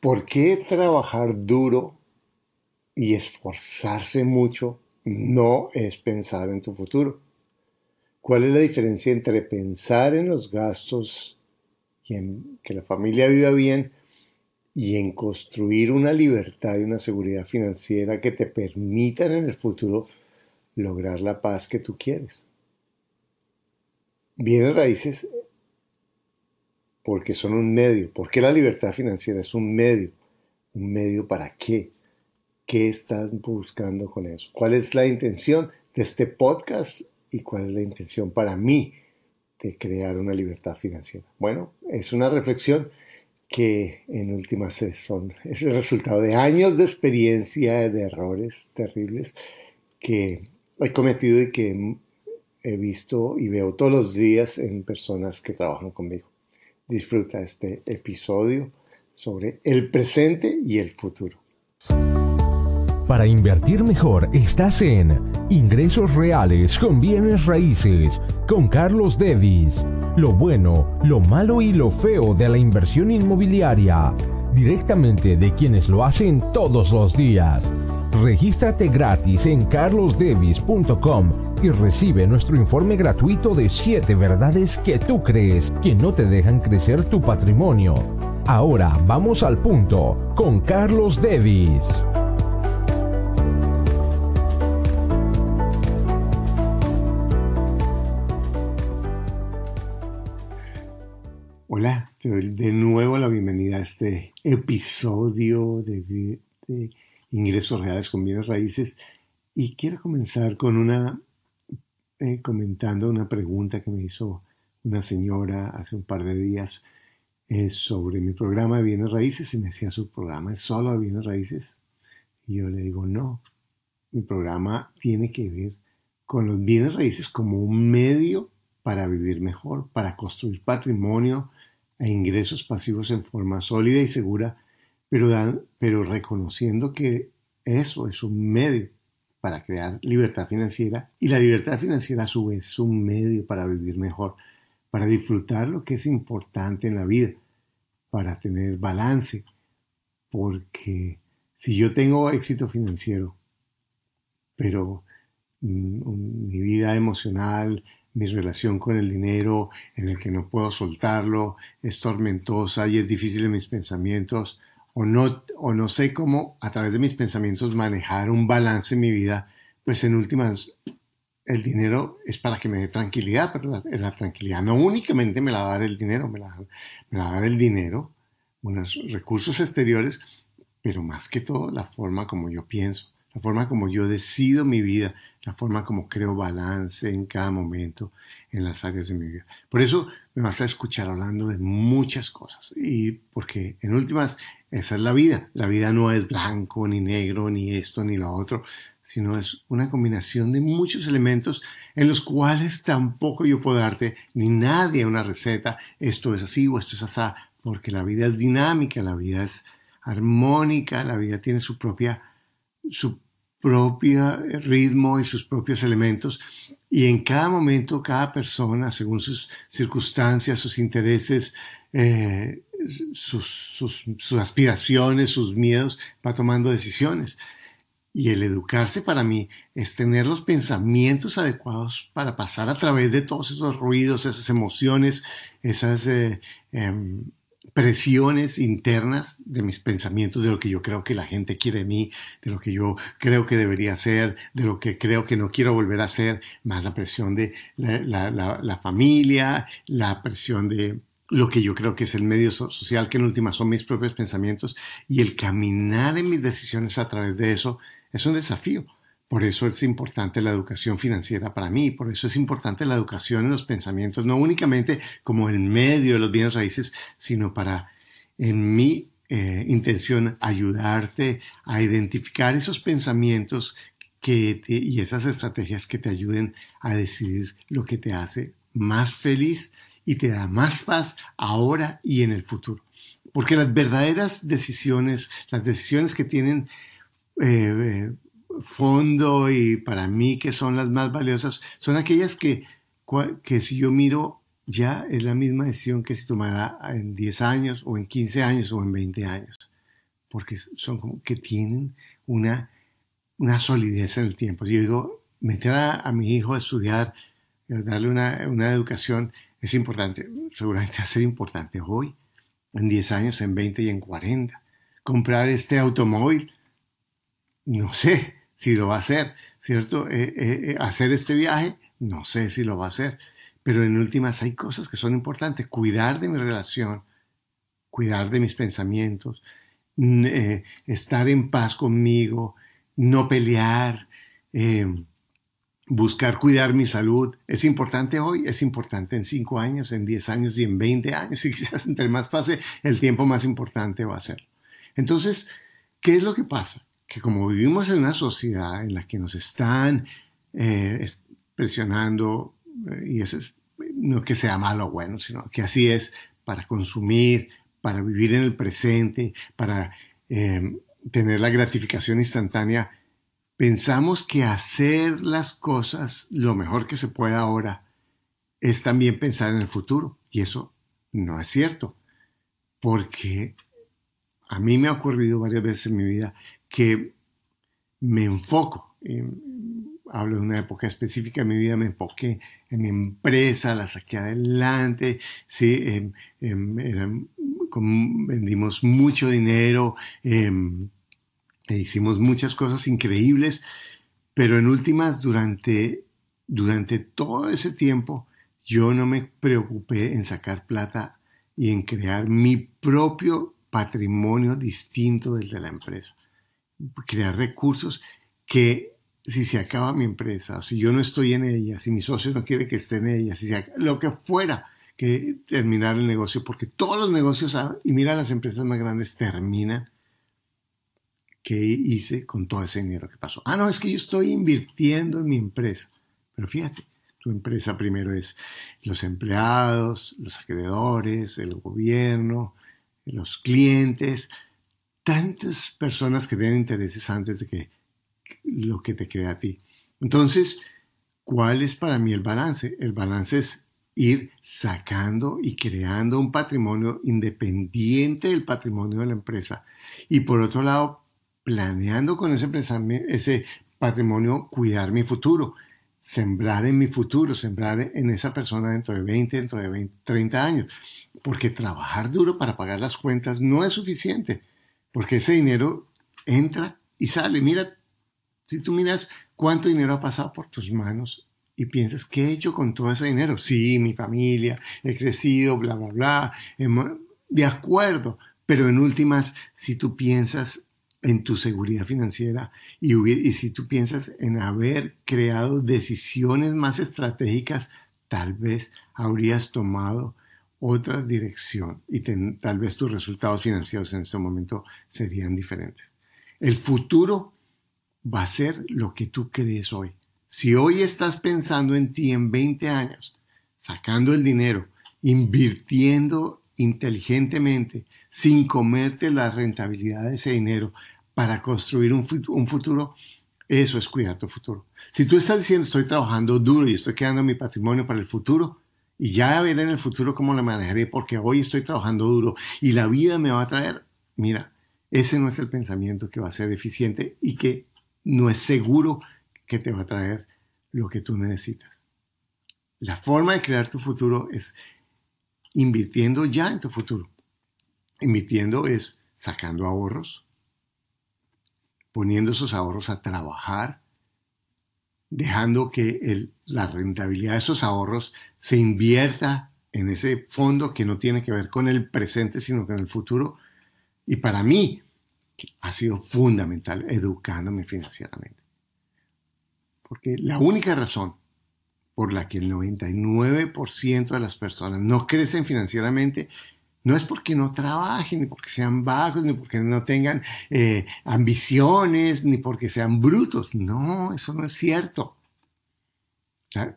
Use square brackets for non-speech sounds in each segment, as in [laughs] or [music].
¿Por qué trabajar duro y esforzarse mucho no es pensar en tu futuro? ¿Cuál es la diferencia entre pensar en los gastos y en que la familia viva bien y en construir una libertad y una seguridad financiera que te permitan en el futuro lograr la paz que tú quieres? Bienes raíces porque son un medio. ¿Por qué la libertad financiera es un medio? ¿Un medio para qué? ¿Qué estás buscando con eso? ¿Cuál es la intención de este podcast y cuál es la intención para mí de crear una libertad financiera? Bueno, es una reflexión que en últimas son, es el resultado de años de experiencia, de errores terribles que he cometido y que he visto y veo todos los días en personas que trabajan conmigo. Disfruta este episodio sobre el presente y el futuro. Para invertir mejor estás en Ingresos Reales con Bienes Raíces con Carlos Devis. Lo bueno, lo malo y lo feo de la inversión inmobiliaria. Directamente de quienes lo hacen todos los días. Regístrate gratis en carlosdevis.com y recibe nuestro informe gratuito de 7 verdades que tú crees que no te dejan crecer tu patrimonio. Ahora vamos al punto con Carlos Devis. Hola, te doy de nuevo la bienvenida a este episodio de, de ingresos reales con bienes raíces. Y quiero comenzar con una eh, comentando una pregunta que me hizo una señora hace un par de días eh, sobre mi programa de bienes raíces y me decía su programa es solo de bienes raíces y yo le digo no mi programa tiene que ver con los bienes raíces como un medio para vivir mejor para construir patrimonio e ingresos pasivos en forma sólida y segura pero, reconociendo que eso es un medio para crear libertad financiera y la libertad financiera a su vez es un medio para vivir mejor, para disfrutar lo que es importante en la vida, para tener balance, porque si yo tengo éxito financiero, pero mm, mi vida emocional, mi relación con el dinero, en el que no puedo soltarlo, es tormentosa y es difícil en mis pensamientos, o no, o no sé cómo a través de mis pensamientos manejar un balance en mi vida, pues en últimas el dinero es para que me dé tranquilidad, pero la, tranquilidad no únicamente me la va a dar el dinero, me la, me la va a dar el dinero, unos recursos exteriores, pero más que todo la forma como yo pienso, la forma como yo decido mi vida, la forma como creo balance en cada momento en las áreas de mi vida. Por eso me vas a escuchar hablando de muchas cosas y porque en últimas esa es la vida. La vida no es blanco ni negro, ni esto ni lo otro, sino es una combinación de muchos elementos en los cuales tampoco yo puedo darte ni nadie una receta, esto es así o esto es así, porque la vida es dinámica, la vida es armónica, la vida tiene su propia su propio ritmo y sus propios elementos. Y en cada momento, cada persona, según sus circunstancias, sus intereses, eh, sus, aspiraciones, sus miedos, va tomando decisiones. Y el educarse para mí es tener los pensamientos adecuados para pasar a través de todos esos ruidos, esas emociones, esas eh, em, presiones internas de mis pensamientos, de lo que yo creo que la gente quiere de mí, de lo que yo creo que debería hacer, de lo que creo que no quiero volver a hacer, más la presión de la, familia, la presión de lo que yo creo que es el medio social, que en última son mis propios pensamientos, y el caminar en mis decisiones a través de eso es un desafío. Por eso es importante la educación financiera para mí, por eso es importante la educación en los pensamientos, no únicamente como el medio de los bienes raíces, sino para, en mi eh, intención, ayudarte a identificar esos pensamientos que y esas estrategias que te ayuden a decidir lo que te hace más feliz y te da más paz ahora y en el futuro. Porque las verdaderas decisiones, las decisiones que tienen eh, eh, fondo y para mí que son las más valiosas, son aquellas que, que si yo miro ya es la misma decisión que si tomara en 10 años o en 15 años o en 20 años. porque son como que tienen una, una solidez en el tiempo. Yo digo, meter a, mi hijo a estudiar, darle una, una, educación es importante, seguramente va a ser importante hoy, en 10 años, en 20 y en 40. Comprar este automóvil, no sé si lo va a hacer, ¿cierto? Eh, eh, eh, hacer este viaje, no sé si lo va a hacer, pero en últimas hay cosas que son importantes. Cuidar de mi relación, cuidar de mis pensamientos, estar en paz conmigo, no pelear, buscar cuidar mi salud. Es importante hoy, es importante en 5 años, en 10 años y en 20 años. [laughs] Y quizás entre más pase el tiempo, más importante va a ser. Entonces, ¿qué es lo que pasa? Que como vivimos en una sociedad en la que nos están eh, presionando, eh, y eso es no que sea malo o bueno, sino que así es para consumir, para vivir en el presente, para eh, tener la gratificación instantánea, pensamos que hacer las cosas lo mejor que se pueda ahora es también pensar en el futuro. Y eso no es cierto, porque a mí me ha ocurrido varias veces en mi vida que me enfoco, hablo de una época específica de mi vida, me enfoqué en mi empresa, la saqué adelante, sí, em, em, vendimos mucho dinero, em, e hicimos muchas cosas increíbles, pero en últimas, durante, durante todo ese tiempo, yo no me preocupé en sacar plata y en crear mi propio patrimonio distinto del de la empresa. Crear recursos que si se acaba mi empresa, o si yo no estoy en ella, si mi socio no quiere que esté en ella, si lo que fuera que terminar el negocio, porque todos los negocios, y mira las empresas más grandes, terminan ¿Qué hice con todo ese dinero que pasó? Ah, no, es que yo estoy invirtiendo en mi empresa. Pero fíjate, tu empresa primero es los empleados, los acreedores, el gobierno, los clientes, tantas personas que tienen intereses antes de que lo que te quede a ti. Entonces, ¿cuál es para mí el balance? El balance es ir sacando y creando un patrimonio independiente del patrimonio de la empresa. Y por otro lado, planeando con ese, ese patrimonio cuidar mi futuro, sembrar en mi futuro, sembrar en esa persona dentro de 20, dentro de 20, 30 años. Porque trabajar duro para pagar las cuentas no es suficiente, porque ese dinero entra y sale. Mira, si tú miras cuánto dinero ha pasado por tus manos y piensas, ¿qué he hecho con todo ese dinero? Sí, mi familia, he crecido, bla, bla, bla. De acuerdo, pero en últimas, si tú piensas en tu seguridad financiera y, y, si tú piensas en haber creado decisiones más estratégicas, tal vez habrías tomado otra dirección y tal vez tus resultados financieros en este momento serían diferentes. El futuro va a ser lo que tú crees hoy. Si hoy estás pensando en ti en 20 años, sacando el dinero, invirtiendo inteligentemente, sin comerte la rentabilidad de ese dinero, para construir un, futuro, eso es cuidar tu futuro. Si tú estás diciendo estoy trabajando duro y estoy creando mi patrimonio para el futuro, y ya veré en el futuro cómo lo manejaré porque hoy estoy trabajando duro y la vida me va a traer, mira, ese no es el pensamiento que va a ser eficiente y que no es seguro que te va a traer lo que tú necesitas. La forma de crear tu futuro es invirtiendo ya en tu futuro. Invirtiendo es sacando ahorros, poniendo esos ahorros a trabajar, dejando que la rentabilidad de esos ahorros se invierta en ese fondo que no tiene que ver con el presente, sino con el futuro. Y para mí ha sido fundamental educándome financieramente. Porque la única razón por la que el 99% de las personas no crecen financieramente no es porque no trabajen, ni porque sean vagos, ni porque no tengan eh, ambiciones, ni porque sean brutos. No, eso no es cierto.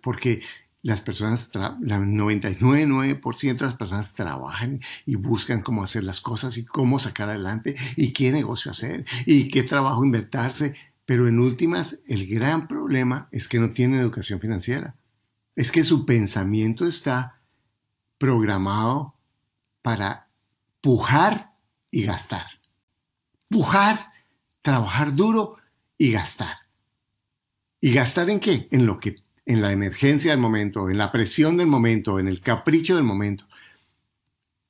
Porque las personas, la 99% de las personas trabajan y buscan cómo hacer las cosas y cómo sacar adelante y qué negocio hacer y qué trabajo invertirse. Pero en últimas, el gran problema es que no tienen educación financiera. Es que su pensamiento está programado para pujar y gastar. pujar, trabajar duro y gastar. ¿Y gastar en qué? En lo que en la emergencia del momento, en la presión del momento, en el capricho del momento.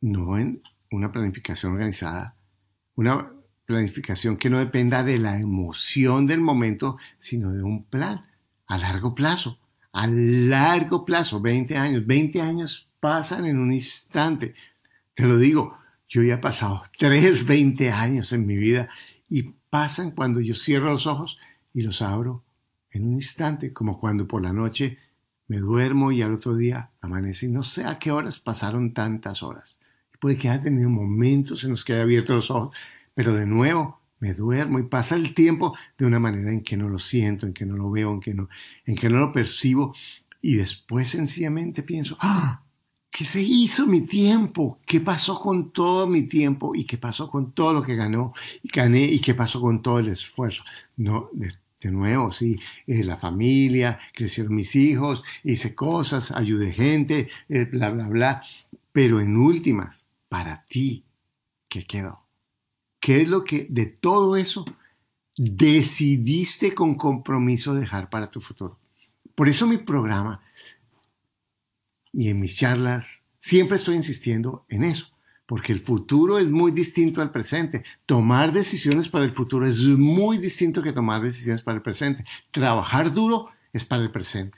No en una planificación organizada, una planificación que no dependa de la emoción del momento, sino de un plan a largo plazo, a largo plazo, 20 años, 20 años pasan en un instante. Te lo digo, yo ya he pasado 3, 20 años en mi vida y pasan cuando yo cierro los ojos y los abro en un instante, como cuando por la noche me duermo y al otro día amanece y no sé a qué horas pasaron tantas horas. Puede que haya tenido momentos en los que haya abierto los ojos, pero de nuevo me duermo y pasa el tiempo de una manera en que no lo siento, en que no lo veo, en que no, en que no lo percibo y después sencillamente pienso, ¡ah! ¿Qué se hizo mi tiempo? ¿Qué pasó con todo mi tiempo? ¿Y qué pasó con todo lo que ganó y gané? ¿Y qué pasó con todo el esfuerzo? No, de, nuevo, sí, eh, la familia, crecieron mis hijos, hice cosas, ayudé gente, eh, bla, bla, bla. Pero en últimas, para ti, ¿qué quedó? ¿Qué es lo que de todo eso decidiste con compromiso dejar para tu futuro? Por eso mi programa y en mis charlas siempre estoy insistiendo en eso, porque el futuro es muy distinto al presente. Tomar decisiones para el futuro es muy distinto que tomar decisiones para el presente. Trabajar duro es para el presente.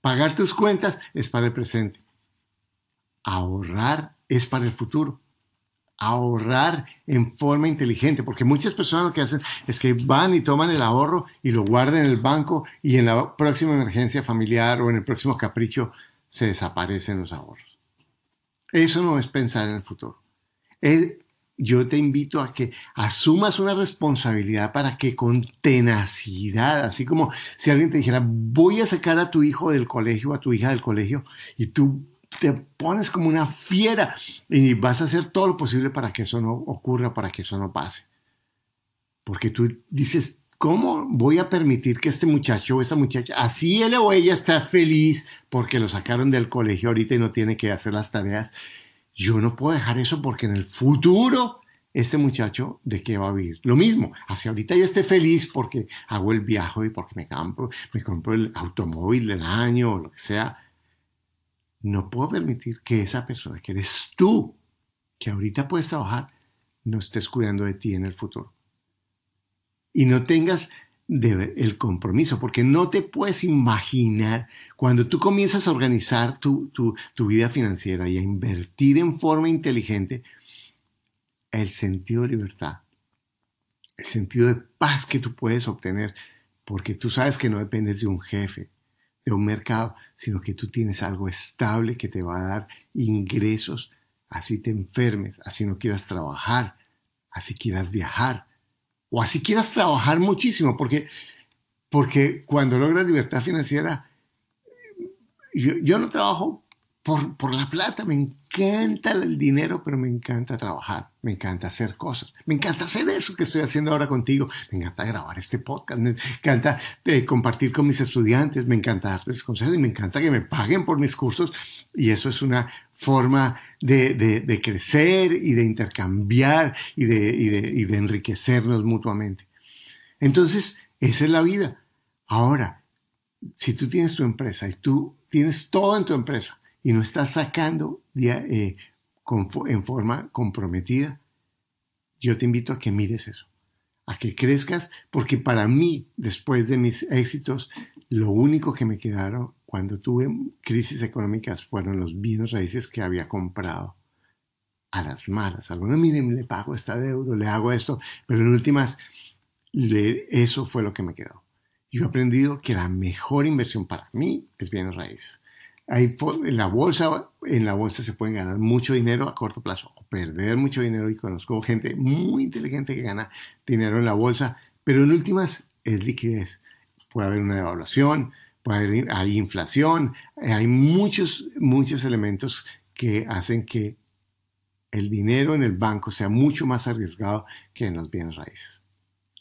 Pagar tus cuentas es para el presente. Ahorrar es para el futuro. Ahorrar en forma inteligente, porque muchas personas lo que hacen es que van y toman el ahorro y lo guardan en el banco y en la próxima emergencia familiar o en el próximo capricho se desaparecen los ahorros. Eso no es pensar en el futuro. yo te invito a que asumas una responsabilidad para que con tenacidad, así como si alguien te dijera, voy a sacar a tu hijo del colegio, a tu hija del colegio, y tú te pones como una fiera y vas a hacer todo lo posible para que eso no ocurra, para que eso no pase. Porque tú dices, ¿Cómo voy a permitir que este muchacho o esta muchacha, así él o ella está feliz porque lo sacaron del colegio ahorita y no tiene que hacer las tareas? Yo no puedo dejar eso porque en el futuro este muchacho de qué va a vivir. Lo mismo, hacia ahorita yo esté feliz porque hago el viaje y porque me compro, me compro el automóvil del año o lo que sea. No puedo permitir que esa persona, que eres tú, que ahorita puedes trabajar, no estés cuidando de ti en el futuro y no tengas el compromiso, porque no te puedes imaginar cuando tú comienzas a organizar tu, tu, vida financiera y a invertir en forma inteligente, el sentido de libertad, el sentido de paz que tú puedes obtener, porque tú sabes que no dependes de un jefe, de un mercado, sino que tú tienes algo estable que te va a dar ingresos, así te enfermes, así no quieras trabajar, así quieras viajar, o así quieras trabajar muchísimo, porque, porque cuando logras libertad financiera, yo, no trabajo por, por, la plata, me encanta el dinero, pero me encanta trabajar, me encanta hacer cosas, me encanta hacer eso que estoy haciendo ahora contigo, me encanta grabar este podcast, me encanta eh, compartir con mis estudiantes, me encanta darles consejos y me encanta que me paguen por mis cursos y eso es una forma de, crecer y de intercambiar y de, y de enriquecernos mutuamente. Entonces, esa es la vida. Ahora, si tú tienes tu empresa y tú tienes todo en tu empresa y no estás sacando eh, en forma comprometida, yo te invito a que mires eso, a que crezcas, porque para mí, después de mis éxitos, lo único que me quedaron cuando tuve crisis económicas fueron los bienes raíces que había comprado a las malas. Algunos, miren, le pago esta deuda, le hago esto, pero en últimas, eso fue lo que me quedó. Yo he aprendido que la mejor inversión para mí es bienes raíces. Hay, en, la bolsa, en la bolsa se pueden ganar mucho dinero a corto plazo o perder mucho dinero y conozco gente muy inteligente que gana dinero en la bolsa, pero en últimas es liquidez. Puede haber una devaluación, hay inflación, hay muchos, muchos elementos que hacen que el dinero en el banco sea mucho más arriesgado que en los bienes raíces.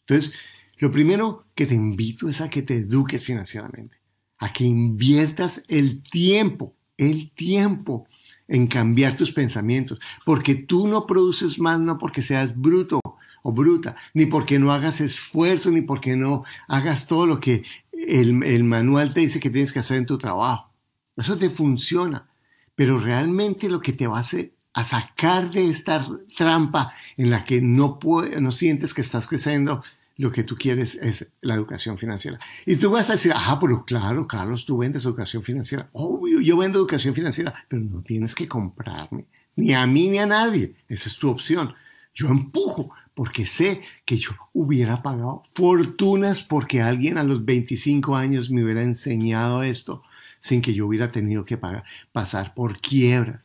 Entonces, lo primero que te invito es a que te eduques financieramente, a que inviertas el tiempo, el tiempo en cambiar tus pensamientos, porque tú no produces más no porque seas bruto, o bruta, ni porque no hagas esfuerzo, ni porque no hagas todo lo que el, el manual te dice que tienes que hacer en tu trabajo. Eso te funciona, pero realmente lo que te va a sacar de esta trampa en la que no, no sientes que estás creciendo, lo que tú quieres es la educación financiera. Y tú vas a decir, ah, pero claro, Carlos, tú vendes educación financiera. Obvio, yo vendo educación financiera, pero no tienes que comprarme, ni a mí ni a nadie. Esa es tu opción. Yo empujo porque sé que yo hubiera pagado fortunas porque alguien a los 25 años me hubiera enseñado esto sin que yo hubiera tenido que pasar por quiebras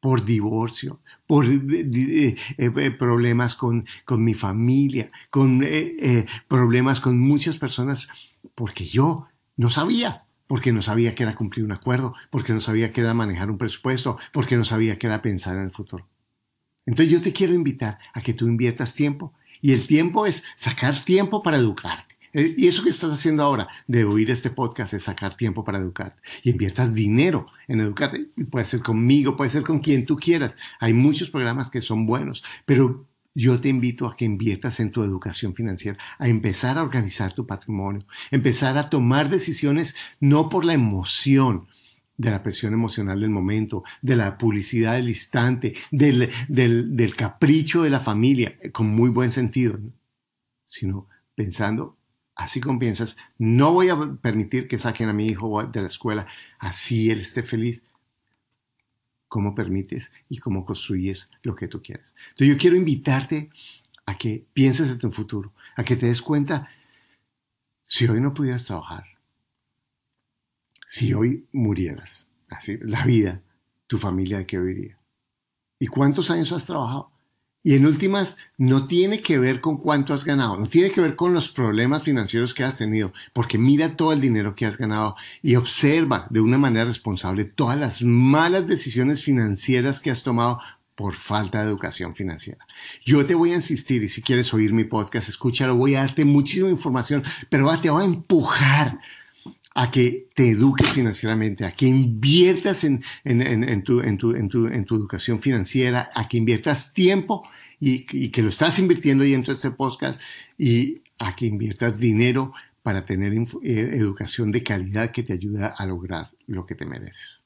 por divorcio, por eh, eh, eh, problemas con, con, mi familia, con problemas con muchas personas, porque yo no sabía, porque no sabía que era cumplir un acuerdo, porque no sabía que era manejar un presupuesto, porque no sabía que era pensar en el futuro. Entonces yo te quiero invitar a que tú inviertas tiempo, y el tiempo es sacar tiempo para educarte. Eh, y eso que estás haciendo ahora de oír este podcast es sacar tiempo para educarte. Y inviertas dinero en educarte. Puede ser conmigo, puede ser con quien tú quieras. Hay muchos programas que son buenos, pero yo te invito a que inviertas en tu educación financiera, a empezar a organizar tu patrimonio, empezar a tomar decisiones no por la emoción, de la presión emocional del momento, de la publicidad del instante, del, del capricho de la familia, con muy buen sentido, sino pensando así como piensas, no voy a permitir que saquen a mi hijo de la escuela, así él esté feliz. ¿Cómo permites y cómo construyes lo que tú quieres? Entonces yo quiero invitarte a que pienses en tu futuro, a que te des cuenta, si hoy no pudieras trabajar, si hoy murieras, así, la vida, tu familia de qué viviría. ¿Y cuántos años has trabajado? Y en últimas, no tiene que ver con cuánto has ganado, no tiene que ver con los problemas financieros que has tenido, porque mira todo el dinero que has ganado y observa de una manera responsable todas las malas decisiones financieras que has tomado por falta de educación financiera. Yo te voy a insistir, y si quieres oír mi podcast, escúchalo, voy a darte muchísima información, pero te voy a empujar a que te eduques financieramente, a que inviertas en, tu, en, tu, en, tu, en tu educación financiera, a que inviertas tiempo y, que lo estás invirtiendo dentro de este podcast y a que inviertas dinero para tener eh, educación de calidad que te ayuda a lograr lo que te mereces.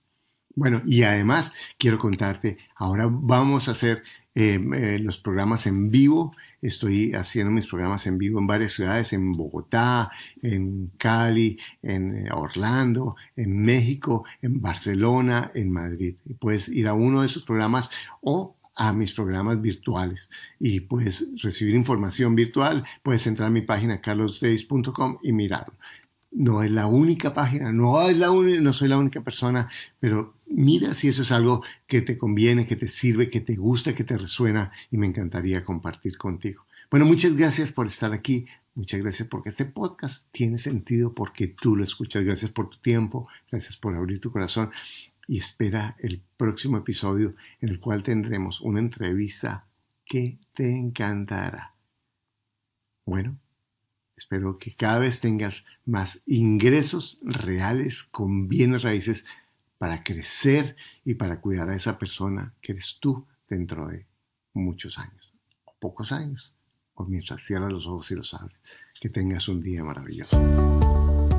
Bueno, y además quiero contarte, ahora vamos a hacer eh, eh, los programas en vivo. Estoy haciendo mis programas en vivo en varias ciudades, en Bogotá, en Cali, en Orlando, en México, en Barcelona, en Madrid. puedes ir a uno de esos programas o a mis programas virtuales y puedes recibir información virtual, puedes entrar a mi página carlosdays.com y mirarlo. No es la única página, no, es la no soy la única persona, pero mira si eso es algo que te conviene, que te sirve, que te gusta, que te resuena y me encantaría compartir contigo. Bueno, muchas gracias por estar aquí. Muchas gracias porque este podcast tiene sentido porque tú lo escuchas. Gracias por tu tiempo, gracias por abrir tu corazón y espera el próximo episodio en el cual tendremos una entrevista que te encantará. Bueno, espero que cada vez tengas más ingresos reales con bienes raíces para crecer y para cuidar a esa persona que eres tú dentro de muchos años, o pocos años, o mientras cierras los ojos y los abres. Que tengas un día maravilloso.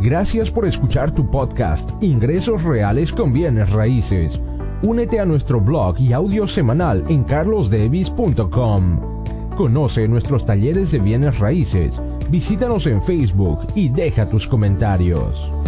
Gracias por escuchar tu podcast Ingresos Reales con Bienes Raíces. Únete a nuestro blog y audio semanal en carlosdevis.com. Conoce nuestros talleres de bienes raíces, visítanos en Facebook y deja tus comentarios.